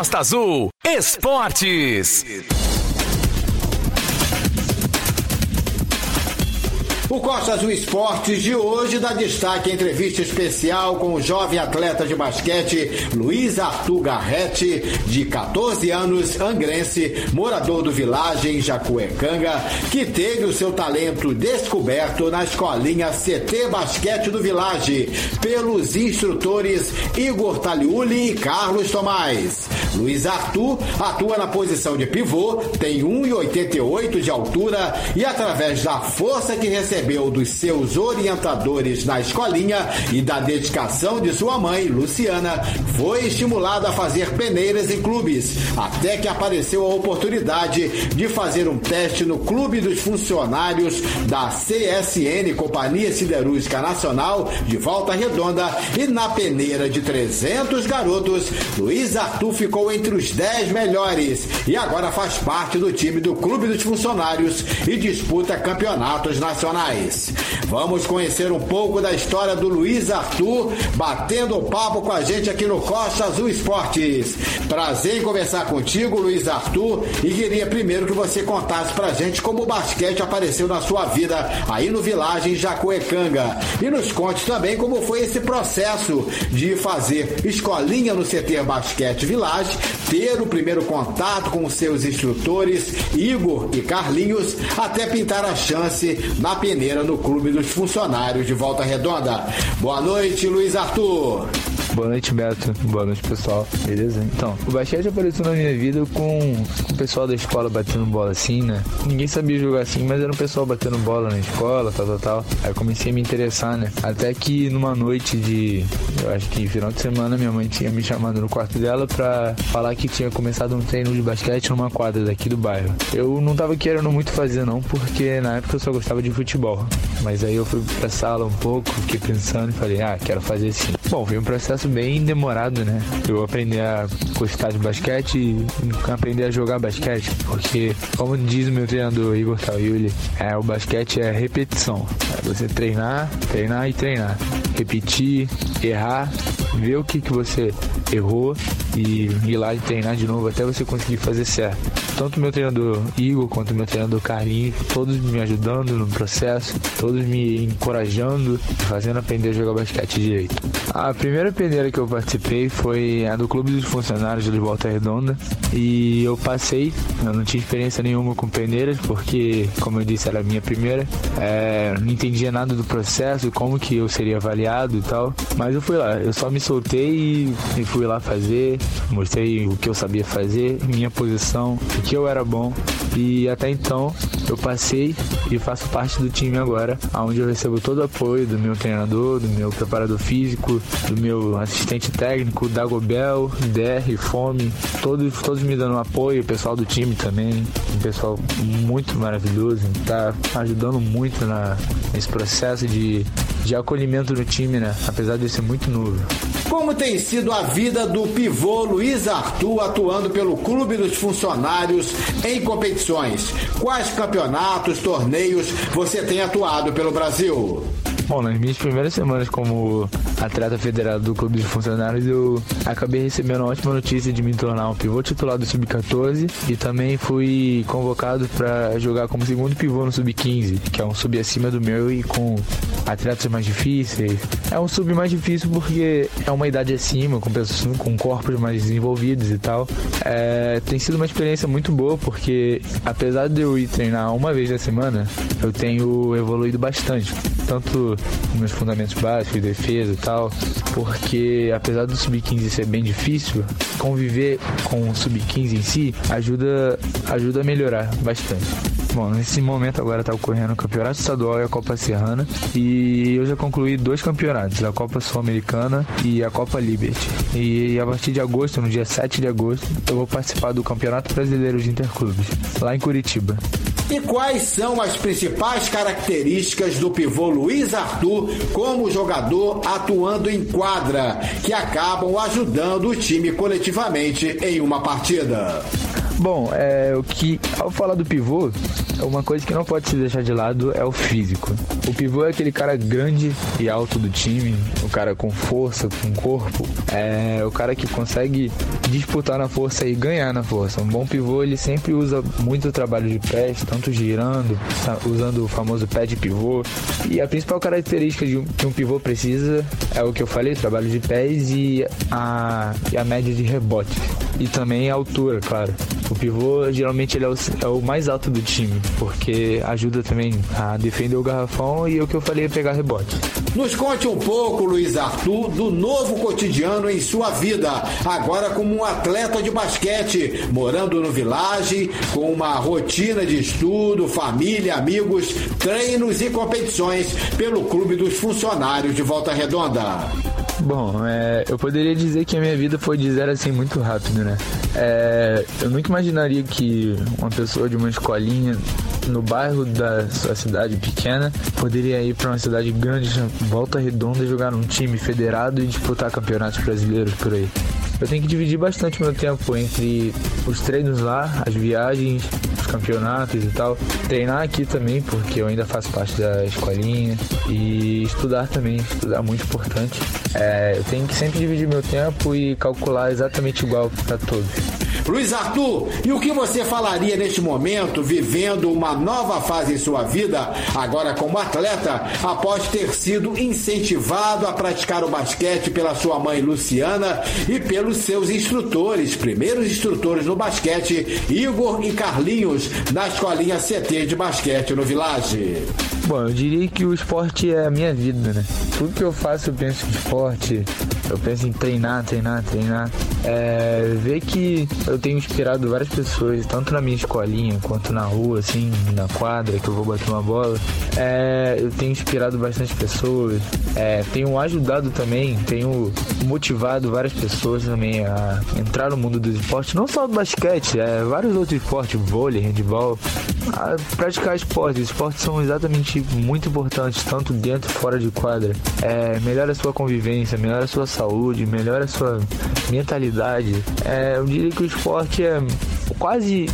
Speaker 8: Costa Azul Esportes.
Speaker 1: O Costa Azul Esportes de hoje dá destaque à entrevista especial com o jovem atleta de basquete Luiz Arthur Garrete, de 14 anos, angrense, morador do Vilagem Jacuecanga, que teve o seu talento descoberto na escolinha CT Basquete do Vilagem pelos instrutores Igor Taliuli e Carlos Tomás. Luiz Arthur atua na posição de pivô, tem 1,88 de altura e através da força que recebeu dos seus orientadores na escolinha e da dedicação de sua mãe, Luciana, foi estimulado a fazer peneiras em clubes, até que apareceu a oportunidade de fazer um teste no Clube dos Funcionários da CSN, Companhia Siderúrgica Nacional, de Volta Redonda, e na peneira de 300 garotos, Luiz Arthur ficou entre os 10 melhores e agora faz parte do time do Clube dos Funcionários e disputa campeonatos nacionais. Vamos conhecer um pouco da história do Luiz Arthur, batendo papo com a gente aqui no Costa Azul Esportes. Prazer em conversar contigo, Luiz Arthur, e queria primeiro que você contasse pra gente como o basquete apareceu na sua vida aí no Vilagem Jacuecanga. E nos conte também como foi esse processo de fazer escolinha no CT Basquete Village, ter o primeiro contato com seus instrutores, Igor e Carlinhos, até pintar a chance na peneira no Clube dos Funcionários de Volta Redonda. Boa noite, Luiz Arthur.
Speaker 14: Boa noite, Beto. Boa noite, pessoal. Beleza? Então, o basquete apareceu na minha vida com, o pessoal da escola batendo bola assim, né? Ninguém sabia jogar assim, mas era um pessoal batendo bola na escola, tal, tal, tal. Aí comecei a me interessar, né? Até que numa noite de, eu acho que final de semana, minha mãe tinha me chamado no quarto dela pra falar que tinha começado um treino de basquete numa quadra daqui do bairro. Eu não tava querendo muito fazer, não, porque na época eu só gostava de futebol. Mas aí eu fui pra sala um pouco, fiquei pensando e falei, ah, quero fazer sim. Bom, foi um processo bem demorado, né? Eu aprendi a gostar de basquete e aprender a jogar basquete, porque, como diz o meu treinador Igor Tayuli, é, o basquete é repetição. É você treinar, treinar e treinar. Repetir, errar, ver o que, que você errou e ir lá e treinar de novo até você conseguir fazer certo. Tanto meu treinador Igor quanto meu treinador Carlinhos, todos me ajudando no processo, todos me encorajando, fazendo aprender a jogar basquete direito. A primeira peneira que eu participei foi a do Clube dos Funcionários de Volta Redonda e eu passei, eu não tinha experiência nenhuma com peneiras porque, como eu disse, era a minha primeira, é, não entendia nada do processo, como que eu seria avaliado e tal, mas eu fui lá, eu só me soltei e, e fui lá fazer, mostrei o que eu sabia fazer, minha posição, o que eu era bom. E até então eu passei e faço parte do time agora, onde eu recebo todo o apoio do meu treinador, do meu preparador físico, do meu assistente técnico, Dagobel, DR, Fome, todos, todos me dando apoio, o pessoal do time também, um pessoal muito maravilhoso, tá ajudando muito na, nesse processo de, de acolhimento do time, né? Apesar de ser muito novo.
Speaker 1: Como tem sido a vida do pivô Luiz Arthur atuando pelo Clube dos Funcionários em competições? Quais campeonatos, torneios você tem atuado pelo Brasil?
Speaker 14: Bom, nas minhas primeiras semanas como atleta federado do Clube de Funcionários, eu acabei recebendo a ótima notícia de me tornar um pivô titular do Sub-14 e também fui convocado para jogar como segundo pivô no Sub-15, que é um sub acima do meu e com atletas mais difíceis. É um sub mais difícil porque é uma idade acima, com pessoas com corpos mais desenvolvidos e tal. É, tem sido uma experiência muito boa porque apesar de eu ir treinar uma vez na semana, eu tenho evoluído bastante, tanto nos fundamentos básicos, defesa e tal, porque apesar do sub-15 ser bem difícil, conviver com o sub-15 em si ajuda ajuda a melhorar bastante. Bom, nesse momento agora está ocorrendo o Campeonato Estadual e a Copa Serrana e eu já concluí dois campeonatos, a Copa Sul-Americana e a Copa Liberty. E a partir de agosto, no dia 7 de agosto, eu vou participar do Campeonato Brasileiro de Interclubes, lá em Curitiba.
Speaker 1: E quais são as principais características do pivô Luiz Arthur como jogador atuando em quadra, que acabam ajudando o time coletivamente em uma partida?
Speaker 14: Bom, é, o que ao falar do pivô, uma coisa que não pode se deixar de lado é o físico. O pivô é aquele cara grande e alto do time, o cara com força, com corpo, é o cara que consegue disputar na força e ganhar na força. Um bom pivô ele sempre usa muito trabalho de pés, tanto girando, usando o famoso pé de pivô. E a principal característica de um, que um pivô precisa é o que eu falei, trabalho de pés e a, e a média de rebote. E também a altura, claro. O pivô geralmente ele é o, é o, mais alto do time, porque ajuda também a defender o garrafão e o que eu falei é pegar rebote.
Speaker 1: Nos conte um pouco, Luiz Arthur, do novo cotidiano em sua vida, agora como um atleta de basquete, morando no Village, com uma rotina de estudo, família, amigos, treinos e competições pelo Clube dos Funcionários de Volta Redonda.
Speaker 14: Bom, é, eu poderia dizer que a minha vida foi de zero assim muito rápido, né? É, eu nunca imaginaria que uma pessoa de uma escolinha no bairro da sua cidade pequena poderia ir para uma cidade grande, volta redonda, jogar num time federado e disputar campeonatos brasileiros por aí. Eu tenho que dividir bastante meu tempo entre os treinos lá, as viagens, os campeonatos e tal. Treinar aqui também, porque eu ainda faço parte da escolinha. E estudar também, estudar é muito importante. É, eu tenho que sempre dividir meu tempo e calcular exatamente igual para todos.
Speaker 1: Luiz Arthur, e o que você falaria neste momento, vivendo uma nova fase em sua vida, agora como atleta, após ter sido incentivado a praticar o basquete pela sua mãe Luciana e pelos seus instrutores, primeiros instrutores no basquete, Igor e Carlinhos, na escolinha CT de basquete no Village?
Speaker 14: Bom, eu diria que o esporte é a minha vida, né? Tudo que eu faço eu penso em esporte, eu penso em treinar, treinar, treinar. É, ver que eu tenho inspirado várias pessoas, tanto na minha escolinha quanto na rua, assim, na quadra, que eu vou bater uma bola. É, eu tenho inspirado bastante pessoas, é, tenho ajudado também, tenho motivado várias pessoas também a entrar no mundo do esporte, não só do basquete, é, vários outros esportes, vôlei, handball, a praticar esportes. Esportes são exatamente muito importantes, tanto dentro e fora de quadra. É, melhora a sua convivência, melhora a sua saúde, melhora a sua mentalidade. É, eu diria que o esporte é quase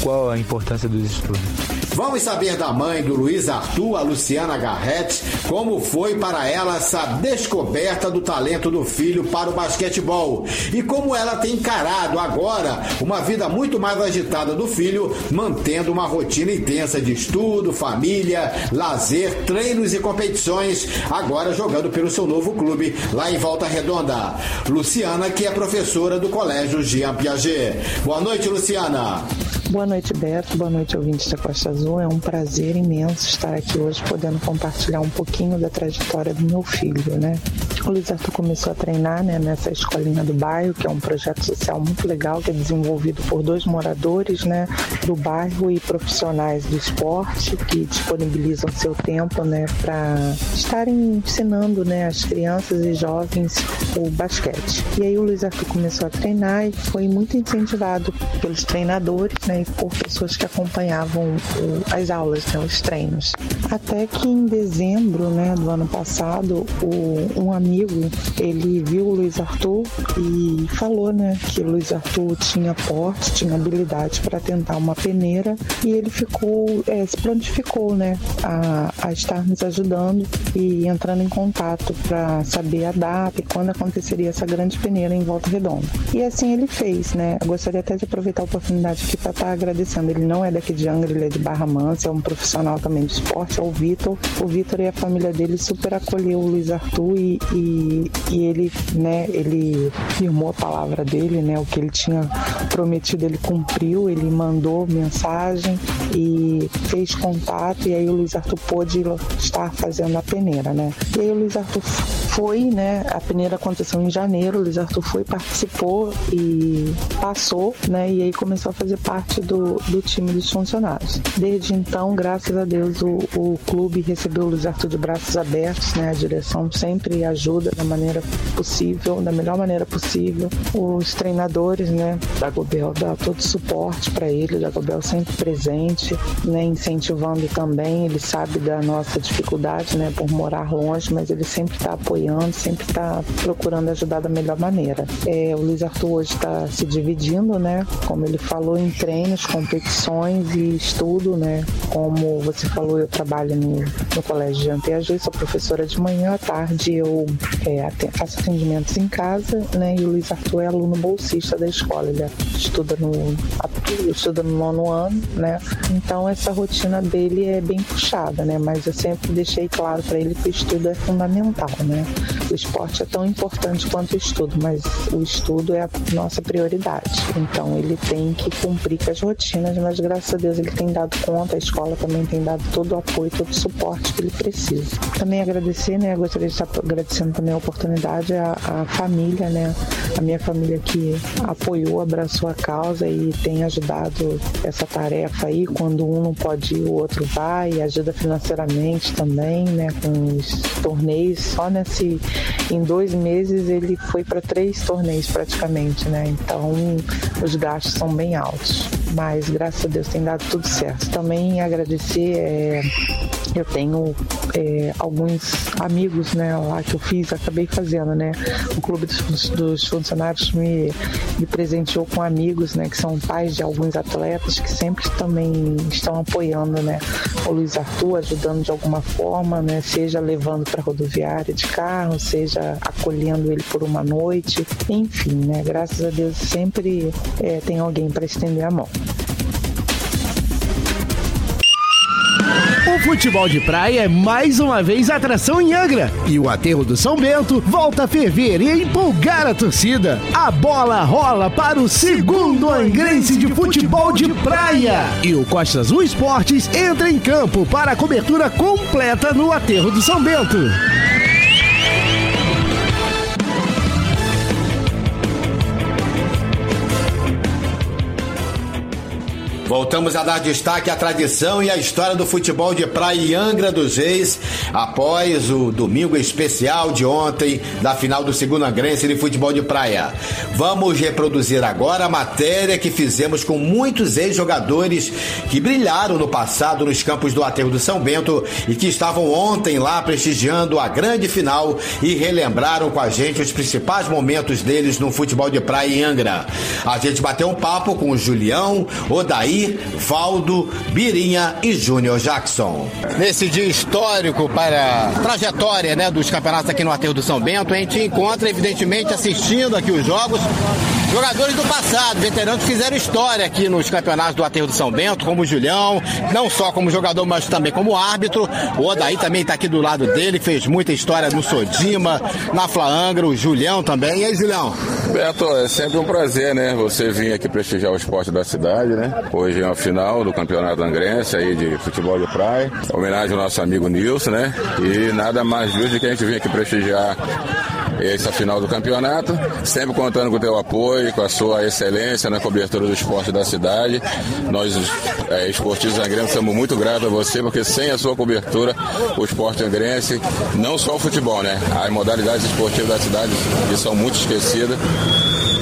Speaker 14: igual à importância dos estudos.
Speaker 1: Vamos saber da mãe do Luiz Arthur, a Luciana Garrett, como foi para ela essa descoberta do talento do filho para o basquetebol e como ela tem encarado agora uma vida muito mais agitada do filho, mantendo uma rotina intensa de estudo, família, lazer, treinos e competições, agora jogando pelo seu novo clube lá em Volta Redonda. Luciana, que é professora do Colégio Jean Piaget. Boa noite, Luciana.
Speaker 15: Boa noite, Beto. Boa noite, ouvintes da Costa Azul. É um prazer imenso estar aqui hoje podendo compartilhar um pouquinho da trajetória do meu filho, né? O Luiz Arthur começou a treinar né, nessa escolinha do bairro, que é um projeto social muito legal, que é desenvolvido por dois moradores né, do bairro e profissionais do esporte que disponibilizam seu tempo né, para estarem ensinando né, as crianças e jovens o basquete. E aí o Luiz Arthur começou a treinar e foi muito incentivado pelos treinadores, né, e por pessoas que acompanhavam o, as aulas, né, os treinos. Até que em dezembro né, do ano passado, o, um amigo ele viu o Luiz Arthur e falou né, que o Luiz Arthur tinha porte, tinha habilidade para tentar uma peneira e ele ficou, é, se prontificou né, a, a estar nos ajudando e entrando em contato para saber a data e quando aconteceria essa grande peneira em Volta Redonda. E assim ele fez, né? Eu gostaria até de aproveitar a oportunidade aqui para estar tá agradecendo. Ele não é daqui de Angra, ele é de Barra Mansa, é um profissional também de esporte, é o Vitor. O Vitor e a família dele super acolheu o Luiz Arthur e, e, e ele, né, ele firmou a palavra dele, né? O que ele tinha prometido, ele cumpriu, ele mandou mensagem e fez contato e aí o Luiz Arthur pôde estar fazendo a peneira, né? E aí o Luiz Arthur foi, né? A peneira aconteceu em janeiro, o Luiz Arthur foi, participou e passou, né? E aí começou a fazer parte do, do time dos funcionários. Desde então, graças a Deus, o, o clube recebeu o Luiz Arthur de braços abertos, né? A direção sempre ajuda da maneira possível, da melhor maneira possível. Os treinadores, né? Da Gobel dá todo suporte para ele, da Gobel sempre presente, né? Incentivando também, ele sabe da nossa dificuldade, né? Por morar longe, mas ele sempre está apoiando, sempre está procurando ajudar da melhor maneira. É, o Luiz Arthur hoje está se dividindo, né? Como ele falou, em treinos, competições e estudo, né? Como você falou, eu trabalho no, no Colégio de Anteagê, sou professora de manhã, à tarde eu é, faço atendimentos em casa, né? E o Luiz Arthur é aluno bolsista da escola, ele estuda no, estuda no nono ano, né? Então essa rotina dele é bem puxada, né? Mas eu sempre deixei claro para ele que o estudo é fundamental, né? O esporte é tão importante quanto o estudo, mas o estudo é a nossa prioridade. Então ele tem que cumprir com as rotinas, mas graças a Deus ele tem dado conta, a escola também tem dado todo o apoio, todo o suporte que ele precisa. Também agradecer, né? Gostaria de estar agradecendo também a oportunidade à, família, né? A minha família que apoiou, abraçou a causa e tem ajudado essa tarefa aí. Quando um não pode ir, o outro vai ajuda financeiramente também, né? Com os torneios. Só nesse, em dois meses ele foi para três torneios praticamente, né? Então os gastos são bem altos. Mas graças a Deus tem dado tudo certo. Também agradecer é, eu tenho é, alguns amigos né, lá que eu fiz, acabei fazendo, né? O Clube dos, dos, Funcionários me, me presenteou com amigos, né? Que são pais de alguns atletas que sempre também estão apoiando, né? O Luiz Arthur ajudando de alguma forma, né? Seja levando para rodoviária de carro, seja acolhendo ele por uma noite, enfim, né? Graças a Deus sempre é, tem alguém para estender a mão.
Speaker 2: Futebol de praia é mais uma vez atração em Angra. E o aterro do São Bento volta a ferver e empolgar a torcida. A bola rola para o segundo angrense de futebol de praia. E o Costa Azul Esportes entra em campo para a cobertura completa no aterro do São Bento.
Speaker 1: Voltamos a dar destaque à tradição e à história do futebol de praia em Angra dos Reis, após o domingo especial de ontem da final do segundo Angrense de futebol de praia. Vamos reproduzir agora a matéria que fizemos com muitos ex-jogadores que brilharam no passado nos campos do Aterro do São Bento e que estavam ontem lá prestigiando a grande final e relembraram com a gente os principais momentos deles no futebol de praia em Angra. A gente bateu um papo com o Julião, Odaí Valdo, Birinha e Júnior Jackson.
Speaker 3: Nesse dia histórico para a trajetória né, dos campeonatos aqui no Aterro do São Bento, a gente encontra, evidentemente, assistindo aqui os jogos, jogadores do passado, veteranos que fizeram história aqui nos campeonatos do Aterro do São Bento, como o Julião, não só como jogador, mas também como árbitro. O Odaí também está aqui do lado dele, fez muita história no Sodima, na Flaangra, o Julião também. E aí, Julião?
Speaker 16: Beto, é sempre um prazer, né? Você vir aqui prestigiar o esporte da cidade, né? Hoje é a final do Campeonato Angrense aí de futebol de praia. Homenagem ao nosso amigo Nilson, né? E nada mais justo do que a gente vir aqui prestigiar essa final do campeonato, sempre contando com o teu apoio, com a sua excelência na cobertura do esporte da cidade. Nós, é, esportistas angrenses, somos muito gratos a você, porque sem a sua cobertura, o esporte angrense, não só o futebol, né? As modalidades esportivas da cidade, que são muito esquecidas,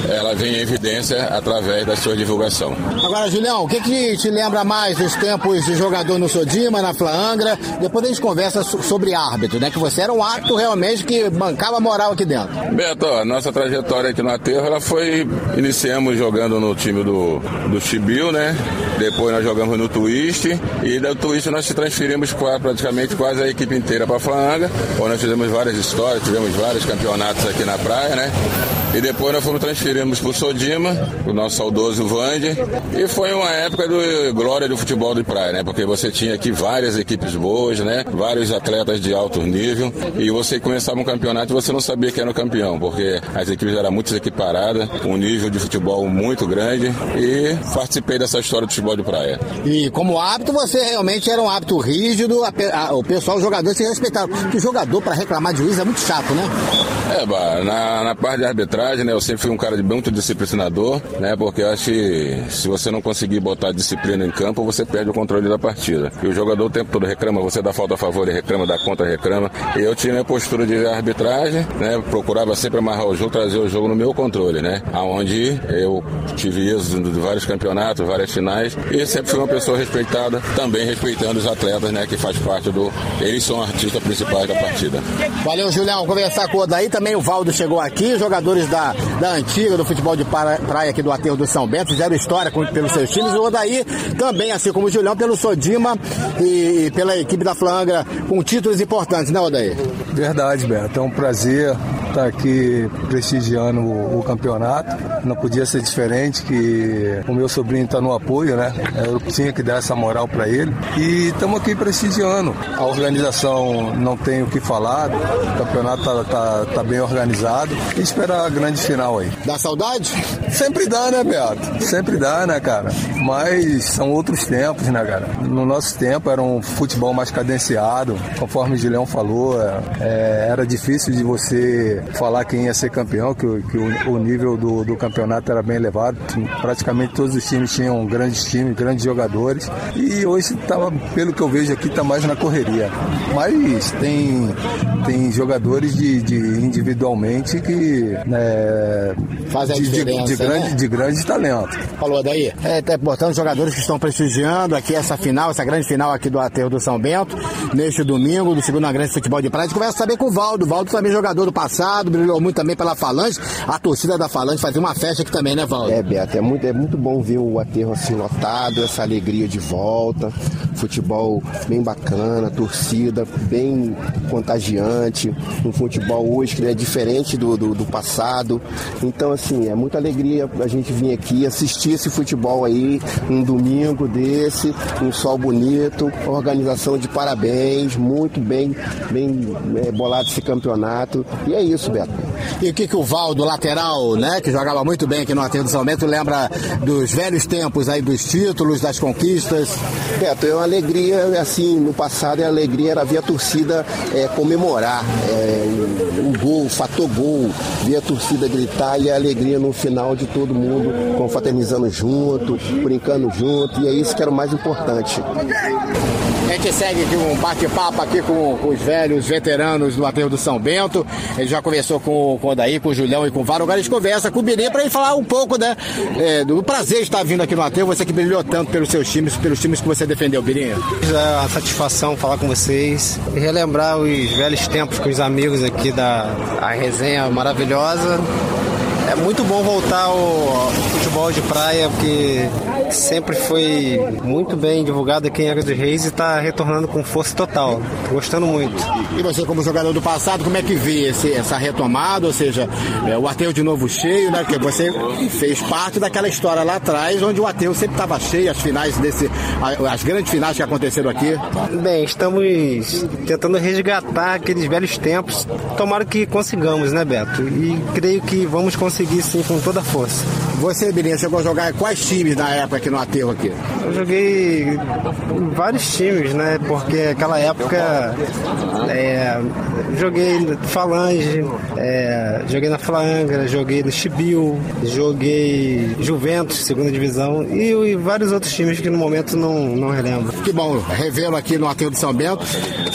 Speaker 16: ela vem em evidência através da sua divulgação.
Speaker 3: Agora, Julião, o que, que te lembra mais dos tempos de jogador no Sodima, na Flaangra? Depois a gente conversa sobre árbitro, né? Que você era um árbitro realmente que bancava moral aqui dentro.
Speaker 16: Beto, a nossa trajetória aqui no Aterro, ela foi. Iniciamos jogando no time do, do Chibil, né? Depois nós jogamos no Twist. E do Twist nós transferimos praticamente quase a equipe inteira para a Flaanga. Onde nós fizemos várias histórias, tivemos vários campeonatos aqui na praia, né? E depois nós fomos transferimos para o Sodima, o nosso saudoso Vande. E foi uma época do glória do futebol de praia, né? Porque você tinha aqui várias equipes boas, né? Vários atletas de alto nível. E você começava um campeonato e você não sabia que era o campeão, porque as equipes eram muito equiparadas, nível de futebol muito grande. E participei dessa história do futebol de praia.
Speaker 3: E como hábito, você realmente era um hábito rígido, a, a, o pessoal, os jogadores se respeitavam. Porque o jogador, para reclamar de juiz, é muito chato, né?
Speaker 16: É, bah, na, na parte de arbitragem, né? Eu sempre fui um cara de muito disciplinador, né? Porque eu acho que se você não conseguir botar disciplina em campo, você perde o controle da partida. E o jogador o tempo todo reclama, você dá falta a favor, ele reclama, dá contra, reclama. E eu tinha minha postura de arbitragem, né? Procurava sempre amarrar o jogo, trazer o jogo no meu controle, né? Aonde eu tive êxito de vários campeonatos, várias finais, e sempre fui uma pessoa respeitada, também respeitando os atletas, né? Que faz parte do. Eles são artistas principais da partida.
Speaker 3: Valeu, Julião. Conversar com o Odaí também. O Valdo chegou aqui, jogadores da, da antiga, do futebol de praia aqui do Aterro do São Bento, fizeram história com, pelos seus times. O Odaí também, assim como o Julião, pelo Sodima e, e pela equipe da Flangra, com títulos importantes, né, Odaí?
Speaker 17: Verdade, Beto. É um prazer estar aqui prestigiando o, o, campeonato. Não podia ser diferente que o meu sobrinho está no apoio, né? Eu tinha que dar essa moral para ele. E estamos aqui prestigiando. A organização não tem o que falar, o campeonato está tá, tá bem organizado e esperar a grande final aí.
Speaker 3: Dá saudade?
Speaker 17: Sempre dá, né, Beato? Sempre dá, né, cara? Mas são outros tempos, né, cara? No nosso tempo era um futebol mais cadenciado, conforme o Gileão falou, é, era difícil de você falar quem ia ser campeão, que, que o, o, nível do, do, campeonato era bem elevado. Praticamente todos os times tinham grandes times, grandes jogadores. E hoje, tava, pelo que eu vejo aqui, está mais na correria. Mas tem, tem jogadores de, de individualmente que né,
Speaker 3: fazem a
Speaker 17: de,
Speaker 3: diferença.
Speaker 17: De, de, grande,
Speaker 3: né?
Speaker 17: de grande talento.
Speaker 3: Falou daí? É, tá importante os jogadores que estão prestigiando aqui essa final, essa grande final aqui do Aterro do São Bento, neste domingo, do segundo grande futebol de praia. A gente conversa saber com o Valdo. O Valdo também é jogador do passado, brilhou muito também pela Falange. A torcida da Falange fazia uma festa aqui também, né, Valdo?
Speaker 7: É, Beto, é muito, é muito bom ver o Aterro assim lotado, essa alegria de volta, futebol bem bacana, torcida bem contagiante, um futebol hoje que é diferente do, do, do passado. Então, assim, é muita alegria a gente vir aqui assistir esse futebol aí, um domingo desse, um sol bonito, organização de parabéns, muito bem, bem é, bolado esse campeonato. E é isso, Beto.
Speaker 3: E o que, que o Valdo, lateral, né, que jogava muito bem aqui no Aterro São Bento, lembra dos velhos tempos aí, dos títulos, das conquistas?
Speaker 7: Beto, é uma alegria, assim, no passado a alegria era ver a torcida é, comemorar é, gol, o fator gol, ver a torcida gritar e a alegria no final de todo mundo confraternizando junto, brincando junto, e é isso que era o mais importante.
Speaker 3: A gente segue aqui um bate-papo aqui com, com, os velhos veteranos do Aterro do São Bento. Ele já conversou com, com o Daí, com o Julião e com o Varo. Agora a gente conversa com o Birinha para ele falar um pouco né, é, do prazer de estar vindo aqui no Aterro. Você que brilhou tanto pelos seus times, pelos times que você defendeu, Birinha.
Speaker 18: É uma satisfação falar com vocês e relembrar os velhos tempos com os amigos aqui da a resenha maravilhosa. É muito bom voltar ao futebol de praia, porque sempre foi muito bem divulgado aqui em Águia dos Reis e está retornando com força total. Tô gostando muito.
Speaker 3: E você, como jogador do passado, como é que vê esse, essa retomada? Ou seja, é, o aterro de novo cheio, né? Porque você fez parte daquela história lá atrás, onde o aterro sempre estava cheio, as finais desse. as grandes finais que aconteceram aqui.
Speaker 18: Bem, estamos tentando resgatar aqueles velhos tempos. Tomara que consigamos, né, Beto? E creio que vamos conseguir seguir sim com toda a força.
Speaker 1: Você, Birinha, chegou a jogar quais times na época aqui no aterro aqui?
Speaker 18: Eu joguei vários times, né? Porque aquela época é, joguei Falange, é, joguei na Flangra, joguei no Chibiu, joguei Juventus, segunda divisão, e, e, vários outros times que no momento não, não relembro.
Speaker 1: Que bom, revelo aqui no aterro de São Bento,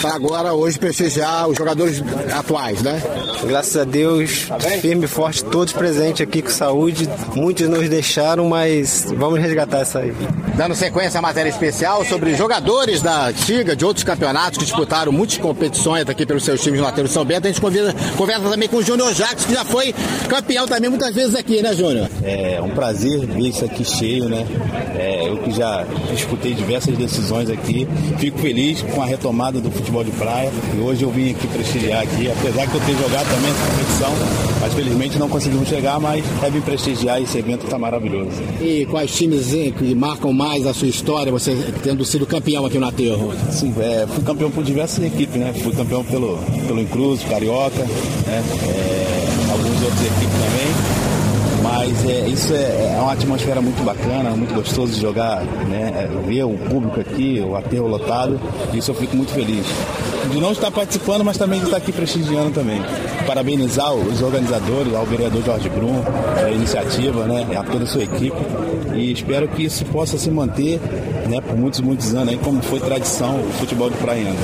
Speaker 1: para agora hoje prestigiar os jogadores atuais, né?
Speaker 18: Graças a Deus, firme e forte, todos presentes aqui com saúde. Muitos nos deixaram, mas vamos resgatar essa aí.
Speaker 1: Dando sequência à matéria especial sobre jogadores da Tiga, de outros campeonatos que disputaram muitas competições aqui pelos seus times no Lateiro São Bento, a gente convida, conversa também com o Júnior Jacques, que já foi campeão também muitas vezes aqui, né, Júnior?
Speaker 19: É um prazer ver isso aqui cheio, né? É, eu que já disputei diversas decisões aqui, fico feliz com a retomada do futebol de praia e hoje eu vim aqui prestigiar aqui, apesar que eu ter jogado também essa competição, mas felizmente não conseguimos chegar, mas é vir prestigiar esse evento que está maravilhoso.
Speaker 1: E quais times que marcam mais a sua história, você tendo sido campeão aqui no Aterro?
Speaker 19: Sim, é, fui campeão por diversas equipes, né? Fui campeão pelo, pelo Incruz, Carioca, né? É, algumas outras equipes também. Mas é, isso é, é, uma atmosfera muito bacana, muito gostoso de jogar, né? É, ver o público aqui, o aterro lotado, isso eu fico muito feliz. De não estar participando, mas também de estar aqui prestigiando também. Parabenizar os organizadores, ao vereador Jorge Brum, a iniciativa, né? A toda a sua equipe. E espero que isso possa se manter né, por muitos, muitos anos, aí, como foi tradição o futebol de praia.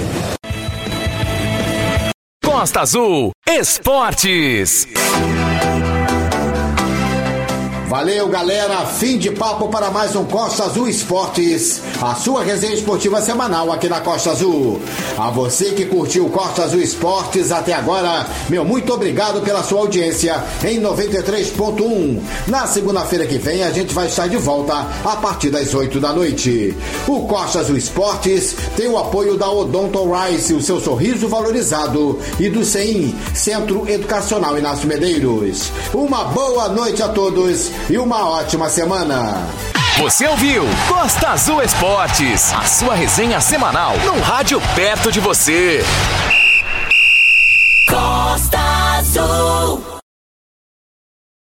Speaker 8: Costa Azul Esportes.
Speaker 1: Valeu, galera. Fim de papo para mais um Costa Azul Esportes, a sua resenha esportiva semanal aqui na Costa Azul. A você que curtiu Costa Azul Esportes até agora, meu muito obrigado pela sua audiência em 93.1. Na segunda-feira que vem a gente vai estar de volta a partir das 8 da noite. O Costa Azul Esportes tem o apoio da Odonto Rice, o seu sorriso valorizado, e do CEIM, Centro Educacional Inácio Medeiros. Uma boa noite a todos e uma ótima semana.
Speaker 8: Você ouviu Costa Azul Esportes, a sua resenha semanal num rádio perto de você. Costa Azul.